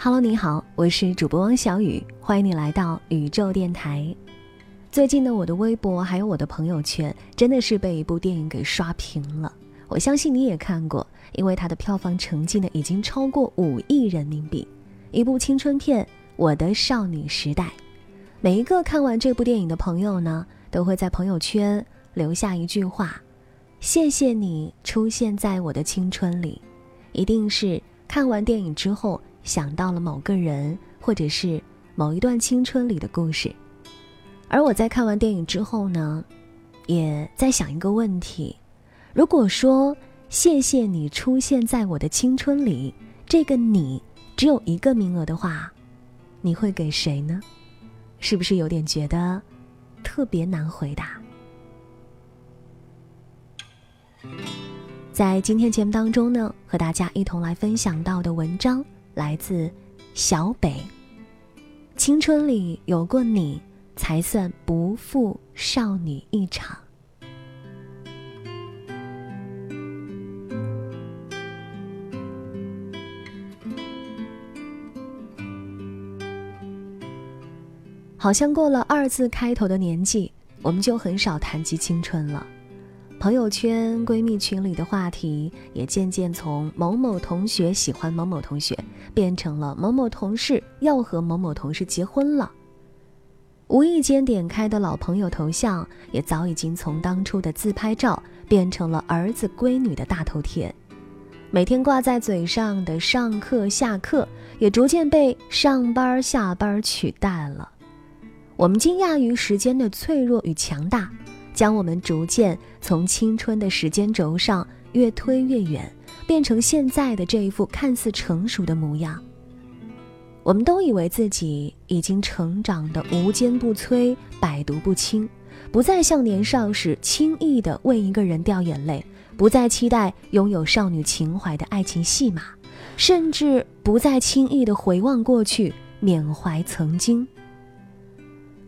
Hello，你好，我是主播汪小雨，欢迎你来到宇宙电台。最近呢，我的微博还有我的朋友圈，真的是被一部电影给刷屏了。我相信你也看过，因为它的票房成绩呢，已经超过五亿人民币。一部青春片《我的少女时代》，每一个看完这部电影的朋友呢，都会在朋友圈留下一句话：“谢谢你出现在我的青春里。”一定是看完电影之后。想到了某个人，或者是某一段青春里的故事，而我在看完电影之后呢，也在想一个问题：如果说谢谢你出现在我的青春里，这个你只有一个名额的话，你会给谁呢？是不是有点觉得特别难回答？在今天节目当中呢，和大家一同来分享到的文章。来自小北。青春里有过你，才算不负少女一场。好像过了二字开头的年纪，我们就很少谈及青春了。朋友圈、闺蜜群里的话题也渐渐从某某同学喜欢某某同学，变成了某某同事要和某某同事结婚了。无意间点开的老朋友头像，也早已经从当初的自拍照变成了儿子闺女的大头贴。每天挂在嘴上的上课下课，也逐渐被上班下班取代了。我们惊讶于时间的脆弱与强大。将我们逐渐从青春的时间轴上越推越远，变成现在的这一副看似成熟的模样。我们都以为自己已经成长的无坚不摧、百毒不侵，不再像年少时轻易的为一个人掉眼泪，不再期待拥有少女情怀的爱情戏码，甚至不再轻易的回望过去，缅怀曾经。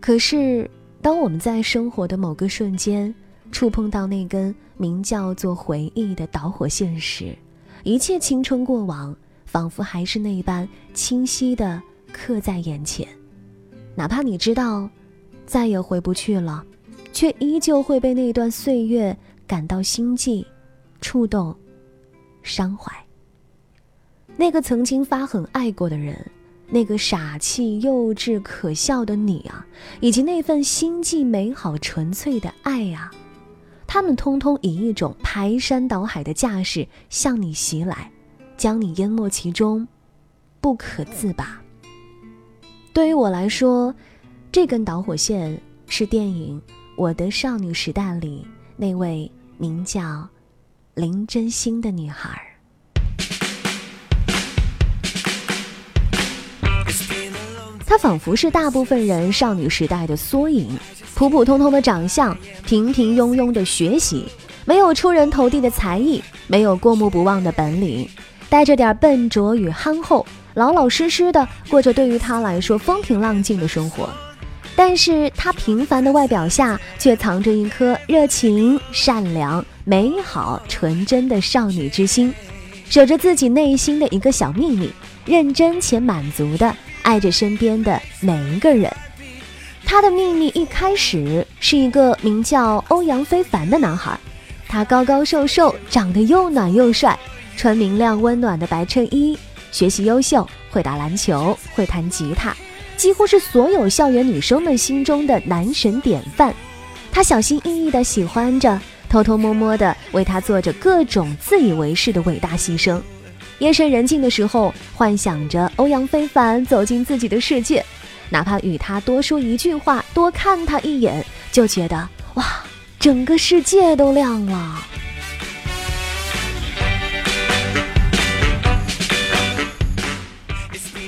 可是。当我们在生活的某个瞬间触碰到那根名叫做回忆的导火线时，一切青春过往仿佛还是那般清晰的刻在眼前。哪怕你知道再也回不去了，却依旧会被那段岁月感到心悸、触动、伤怀。那个曾经发狠爱过的人。那个傻气、幼稚、可笑的你啊，以及那份心计、美好、纯粹的爱呀，他们通通以一种排山倒海的架势向你袭来，将你淹没其中，不可自拔。对于我来说，这根导火线是电影《我的少女时代》里那位名叫林真心的女孩。她仿佛是大部分人少女时代的缩影，普普通通的长相，平平庸庸的学习，没有出人头地的才艺，没有过目不忘的本领，带着点笨拙与憨厚，老老实实的过着对于她来说风平浪静的生活。但是她平凡的外表下，却藏着一颗热情、善良、美好、纯真的少女之心，守着自己内心的一个小秘密，认真且满足的。爱着身边的每一个人。他的秘密一开始是一个名叫欧阳非凡的男孩，他高高瘦瘦，长得又暖又帅，穿明亮温暖的白衬衣，学习优秀，会打篮球，会弹吉他，几乎是所有校园女生们心中的男神典范。他小心翼翼地喜欢着，偷偷摸摸地为他做着各种自以为是的伟大牺牲。夜深人静的时候，幻想着欧阳非凡走进自己的世界，哪怕与他多说一句话，多看他一眼，就觉得哇，整个世界都亮了。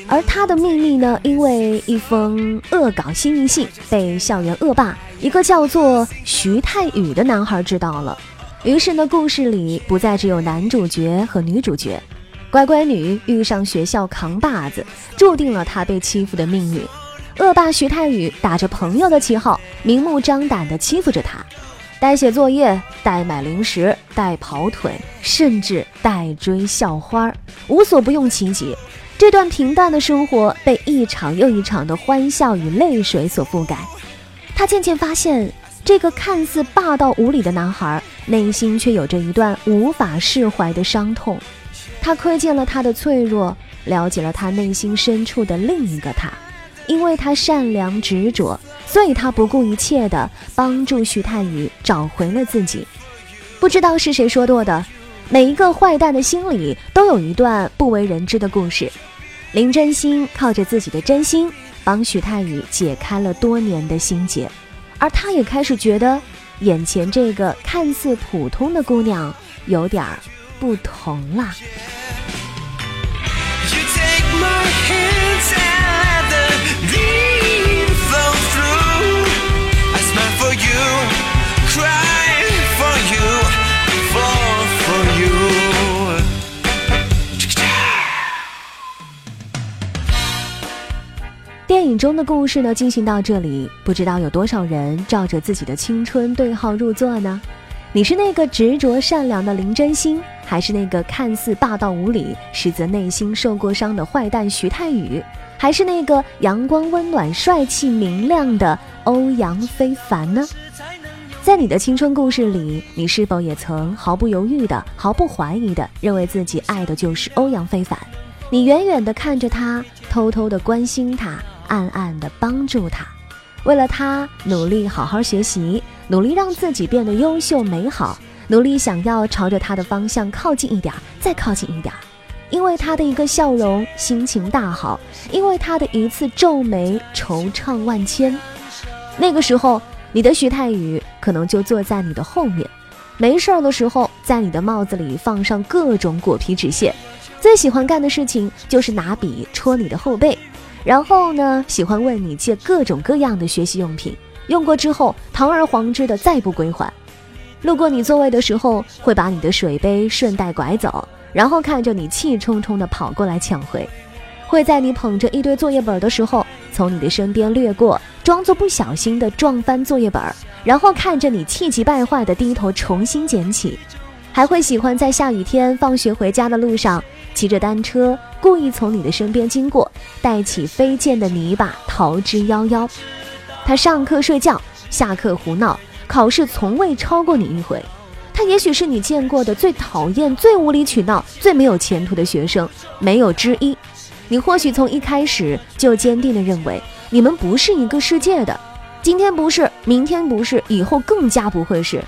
而他的秘密呢，因为一封恶搞新密信被校园恶霸一个叫做徐太宇的男孩知道了。于是呢，故事里不再只有男主角和女主角，乖乖女遇上学校扛把子，注定了她被欺负的命运。恶霸徐太宇打着朋友的旗号，明目张胆地欺负着她，代写作业、代买零食、代跑腿，甚至代追校花，无所不用其极。这段平淡的生活被一场又一场的欢笑与泪水所覆盖。他渐渐发现，这个看似霸道无理的男孩，内心却有着一段无法释怀的伤痛。他窥见了他的脆弱，了解了他内心深处的另一个他。因为他善良执着，所以他不顾一切地帮助徐太宇找回了自己。不知道是谁说过的，每一个坏蛋的心里都有一段不为人知的故事。林真心靠着自己的真心，帮徐太宇解开了多年的心结，而他也开始觉得，眼前这个看似普通的姑娘有点儿不同啦。电影中的故事呢，进行到这里，不知道有多少人照着自己的青春对号入座呢？你是那个执着善良的林真心，还是那个看似霸道无理，实则内心受过伤的坏蛋徐太宇？还是那个阳光温暖、帅气明亮的欧阳非凡呢？在你的青春故事里，你是否也曾毫不犹豫的、毫不怀疑的认为自己爱的就是欧阳非凡？你远远的看着他，偷偷的关心他，暗暗的帮助他，为了他努力好好学习，努力让自己变得优秀美好，努力想要朝着他的方向靠近一点，再靠近一点。因为他的一个笑容，心情大好；因为他的一次皱眉，惆怅万千。那个时候，你的徐太宇可能就坐在你的后面，没事儿的时候，在你的帽子里放上各种果皮纸屑。最喜欢干的事情就是拿笔戳你的后背，然后呢，喜欢问你借各种各样的学习用品，用过之后堂而皇之的再不归还。路过你座位的时候，会把你的水杯顺带拐走。然后看着你气冲冲地跑过来抢回，会在你捧着一堆作业本的时候，从你的身边掠过，装作不小心地撞翻作业本，然后看着你气急败坏地低头重新捡起，还会喜欢在下雨天放学回家的路上，骑着单车故意从你的身边经过，带起飞溅的泥巴逃之夭夭。他上课睡觉，下课胡闹，考试从未超过你一回。他也许是你见过的最讨厌、最无理取闹、最没有前途的学生，没有之一。你或许从一开始就坚定地认为你们不是一个世界的，今天不是，明天不是，以后更加不会是。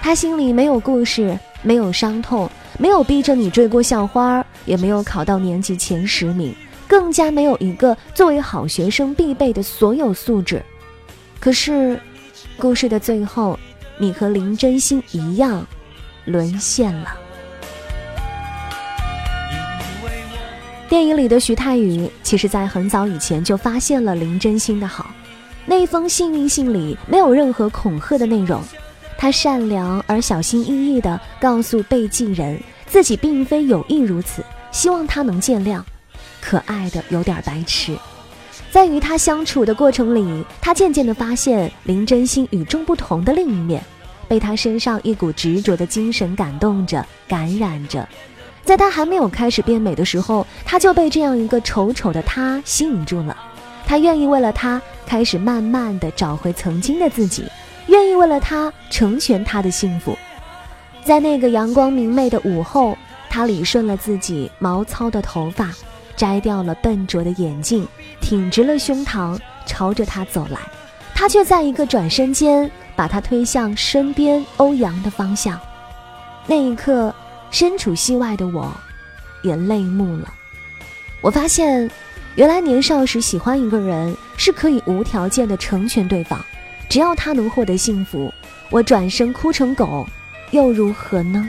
他心里没有故事，没有伤痛，没有逼着你追过校花，也没有考到年级前十名，更加没有一个作为好学生必备的所有素质。可是，故事的最后。你和林真心一样，沦陷了。电影里的徐太宇，其实在很早以前就发现了林真心的好。那封幸运信里没有任何恐吓的内容，他善良而小心翼翼地告诉被寄人，自己并非有意如此，希望他能见谅。可爱的有点白痴。在与他相处的过程里，他渐渐地发现林真心与众不同的另一面，被他身上一股执着的精神感动着、感染着。在他还没有开始变美的时候，他就被这样一个丑丑的他吸引住了。他愿意为了他开始慢慢地找回曾经的自己，愿意为了他成全他的幸福。在那个阳光明媚的午后，他理顺了自己毛糙的头发。摘掉了笨拙的眼镜，挺直了胸膛，朝着他走来。他却在一个转身间，把他推向身边欧阳的方向。那一刻，身处戏外的我，也泪目了。我发现，原来年少时喜欢一个人，是可以无条件的成全对方，只要他能获得幸福，我转身哭成狗，又如何呢？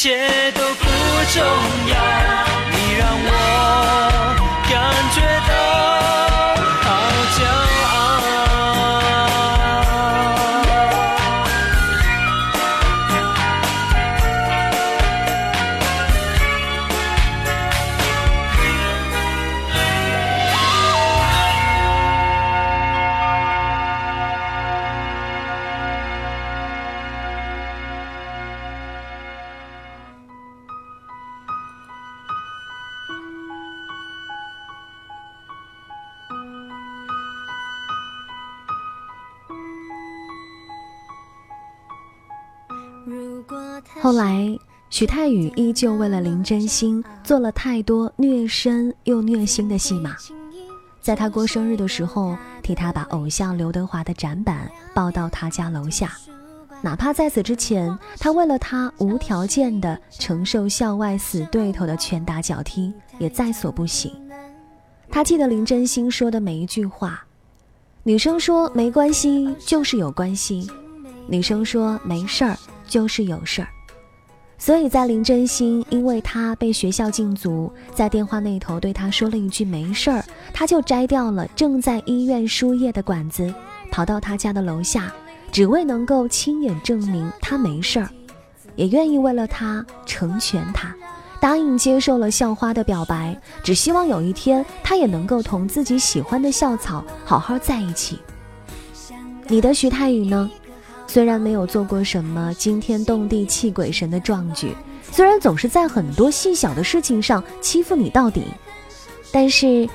一切都不重要，后来，许太宇依旧为了林真心做了太多虐身又虐心的戏码。在他过生日的时候，替他把偶像刘德华的展板抱到他家楼下，哪怕在此之前，他为了他无条件的承受校外死对头的拳打脚踢，也在所不惜。他记得林真心说的每一句话：女生说没关系就是有关系，女生说没事儿就是有事儿。所以在林真心因为他被学校禁足，在电话那头对他说了一句没事儿，他就摘掉了正在医院输液的管子，跑到他家的楼下，只为能够亲眼证明他没事儿，也愿意为了他成全他，答应接受了校花的表白，只希望有一天他也能够同自己喜欢的校草好好在一起。你的徐太宇呢？虽然没有做过什么惊天动地泣鬼神的壮举，虽然总是在很多细小的事情上欺负你到底，但是，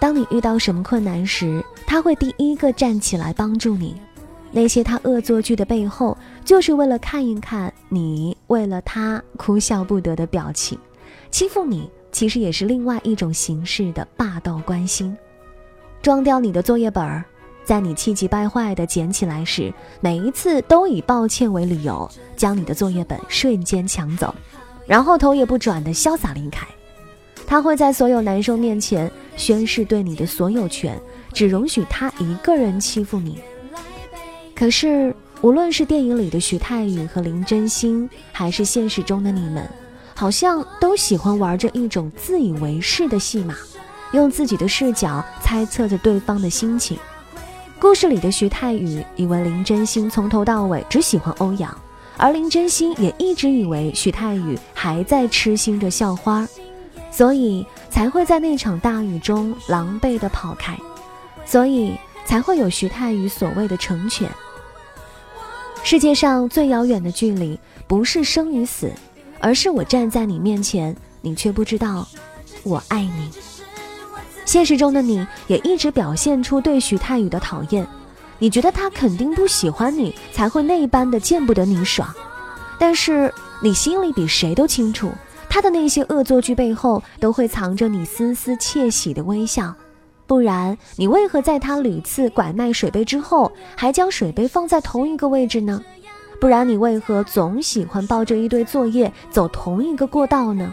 当你遇到什么困难时，他会第一个站起来帮助你。那些他恶作剧的背后，就是为了看一看你为了他哭笑不得的表情。欺负你，其实也是另外一种形式的霸道关心。装掉你的作业本儿。在你气急败坏地捡起来时，每一次都以抱歉为理由，将你的作业本瞬间抢走，然后头也不转地潇洒离开。他会在所有男生面前宣誓对你的所有权，只容许他一个人欺负你。可是，无论是电影里的徐太宇和林真心，还是现实中的你们，好像都喜欢玩着一种自以为是的戏码，用自己的视角猜测着对方的心情。故事里的徐太宇以为林真心从头到尾只喜欢欧阳，而林真心也一直以为徐太宇还在痴心着校花，所以才会在那场大雨中狼狈地跑开，所以才会有徐太宇所谓的成全。世界上最遥远的距离，不是生与死，而是我站在你面前，你却不知道我爱你。现实中的你也一直表现出对许太宇的讨厌，你觉得他肯定不喜欢你，才会那般的见不得你爽。但是你心里比谁都清楚，他的那些恶作剧背后都会藏着你丝丝窃喜的微笑。不然你为何在他屡次拐卖水杯之后，还将水杯放在同一个位置呢？不然你为何总喜欢抱着一堆作业走同一个过道呢？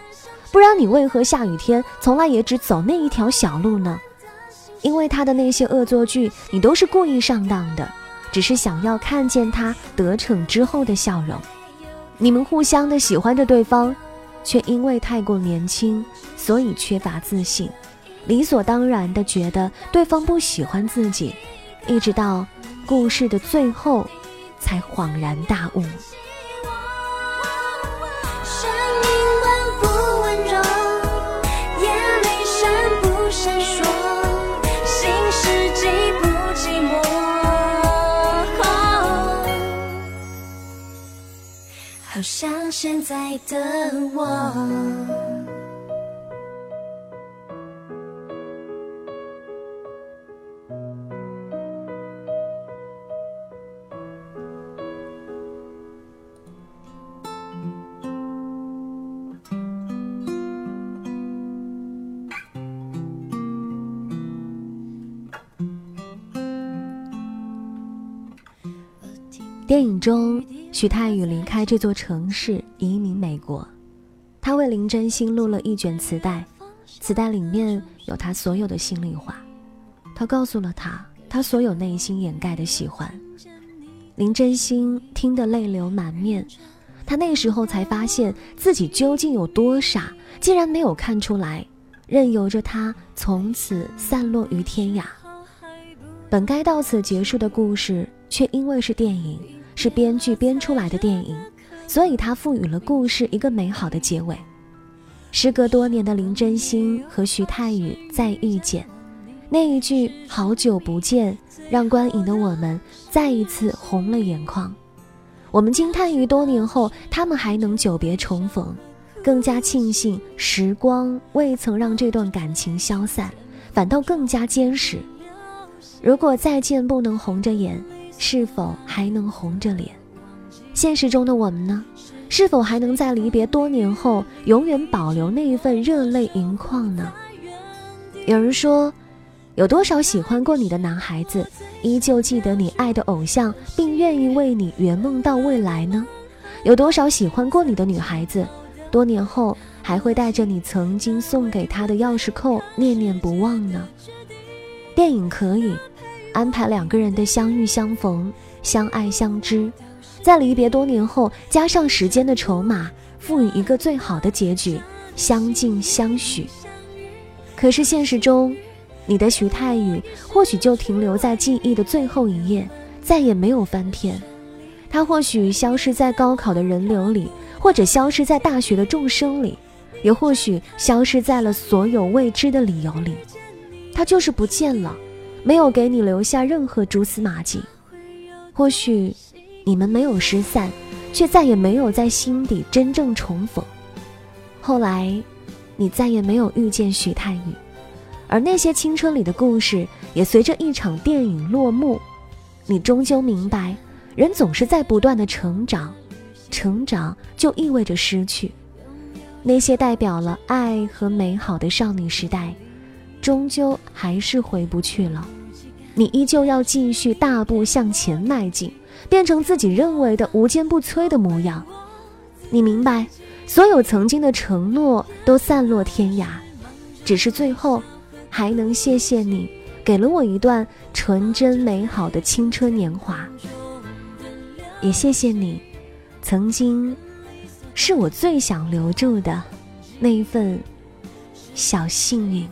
不然你为何下雨天从来也只走那一条小路呢？因为他的那些恶作剧，你都是故意上当的，只是想要看见他得逞之后的笑容。你们互相的喜欢着对方，却因为太过年轻，所以缺乏自信，理所当然的觉得对方不喜欢自己，一直到故事的最后，才恍然大悟。像现在的我。电影中，许太宇离开这座城市，移民美国。他为林真心录了一卷磁带，磁带里面有他所有的心里话。他告诉了他，他所有内心掩盖的喜欢。林真心听得泪流满面，他那时候才发现自己究竟有多傻，竟然没有看出来，任由着他从此散落于天涯。本该到此结束的故事，却因为是电影，是编剧编出来的电影，所以他赋予了故事一个美好的结尾。时隔多年的林真心和徐太宇再遇见，那一句“好久不见”，让观影的我们再一次红了眼眶。我们惊叹于多年后他们还能久别重逢，更加庆幸时光未曾让这段感情消散，反倒更加坚实。如果再见不能红着眼，是否还能红着脸？现实中的我们呢？是否还能在离别多年后，永远保留那一份热泪盈眶呢？有人说，有多少喜欢过你的男孩子，依旧记得你爱的偶像，并愿意为你圆梦到未来呢？有多少喜欢过你的女孩子，多年后还会带着你曾经送给她的钥匙扣念念不忘呢？电影可以。安排两个人的相遇相逢、相爱相知，在离别多年后，加上时间的筹码，赋予一个最好的结局：相敬相许。可是现实中，你的徐太宇或许就停留在记忆的最后一页，再也没有翻篇。他或许消失在高考的人流里，或者消失在大学的众生里，也或许消失在了所有未知的理由里。他就是不见了。没有给你留下任何蛛丝马迹，或许你们没有失散，却再也没有在心底真正重逢。后来，你再也没有遇见徐太宇，而那些青春里的故事也随着一场电影落幕。你终究明白，人总是在不断的成长，成长就意味着失去。那些代表了爱和美好的少女时代。终究还是回不去了，你依旧要继续大步向前迈进，变成自己认为的无坚不摧的模样。你明白，所有曾经的承诺都散落天涯，只是最后还能谢谢你，给了我一段纯真美好的青春年华。也谢谢你，曾经是我最想留住的那一份小幸运。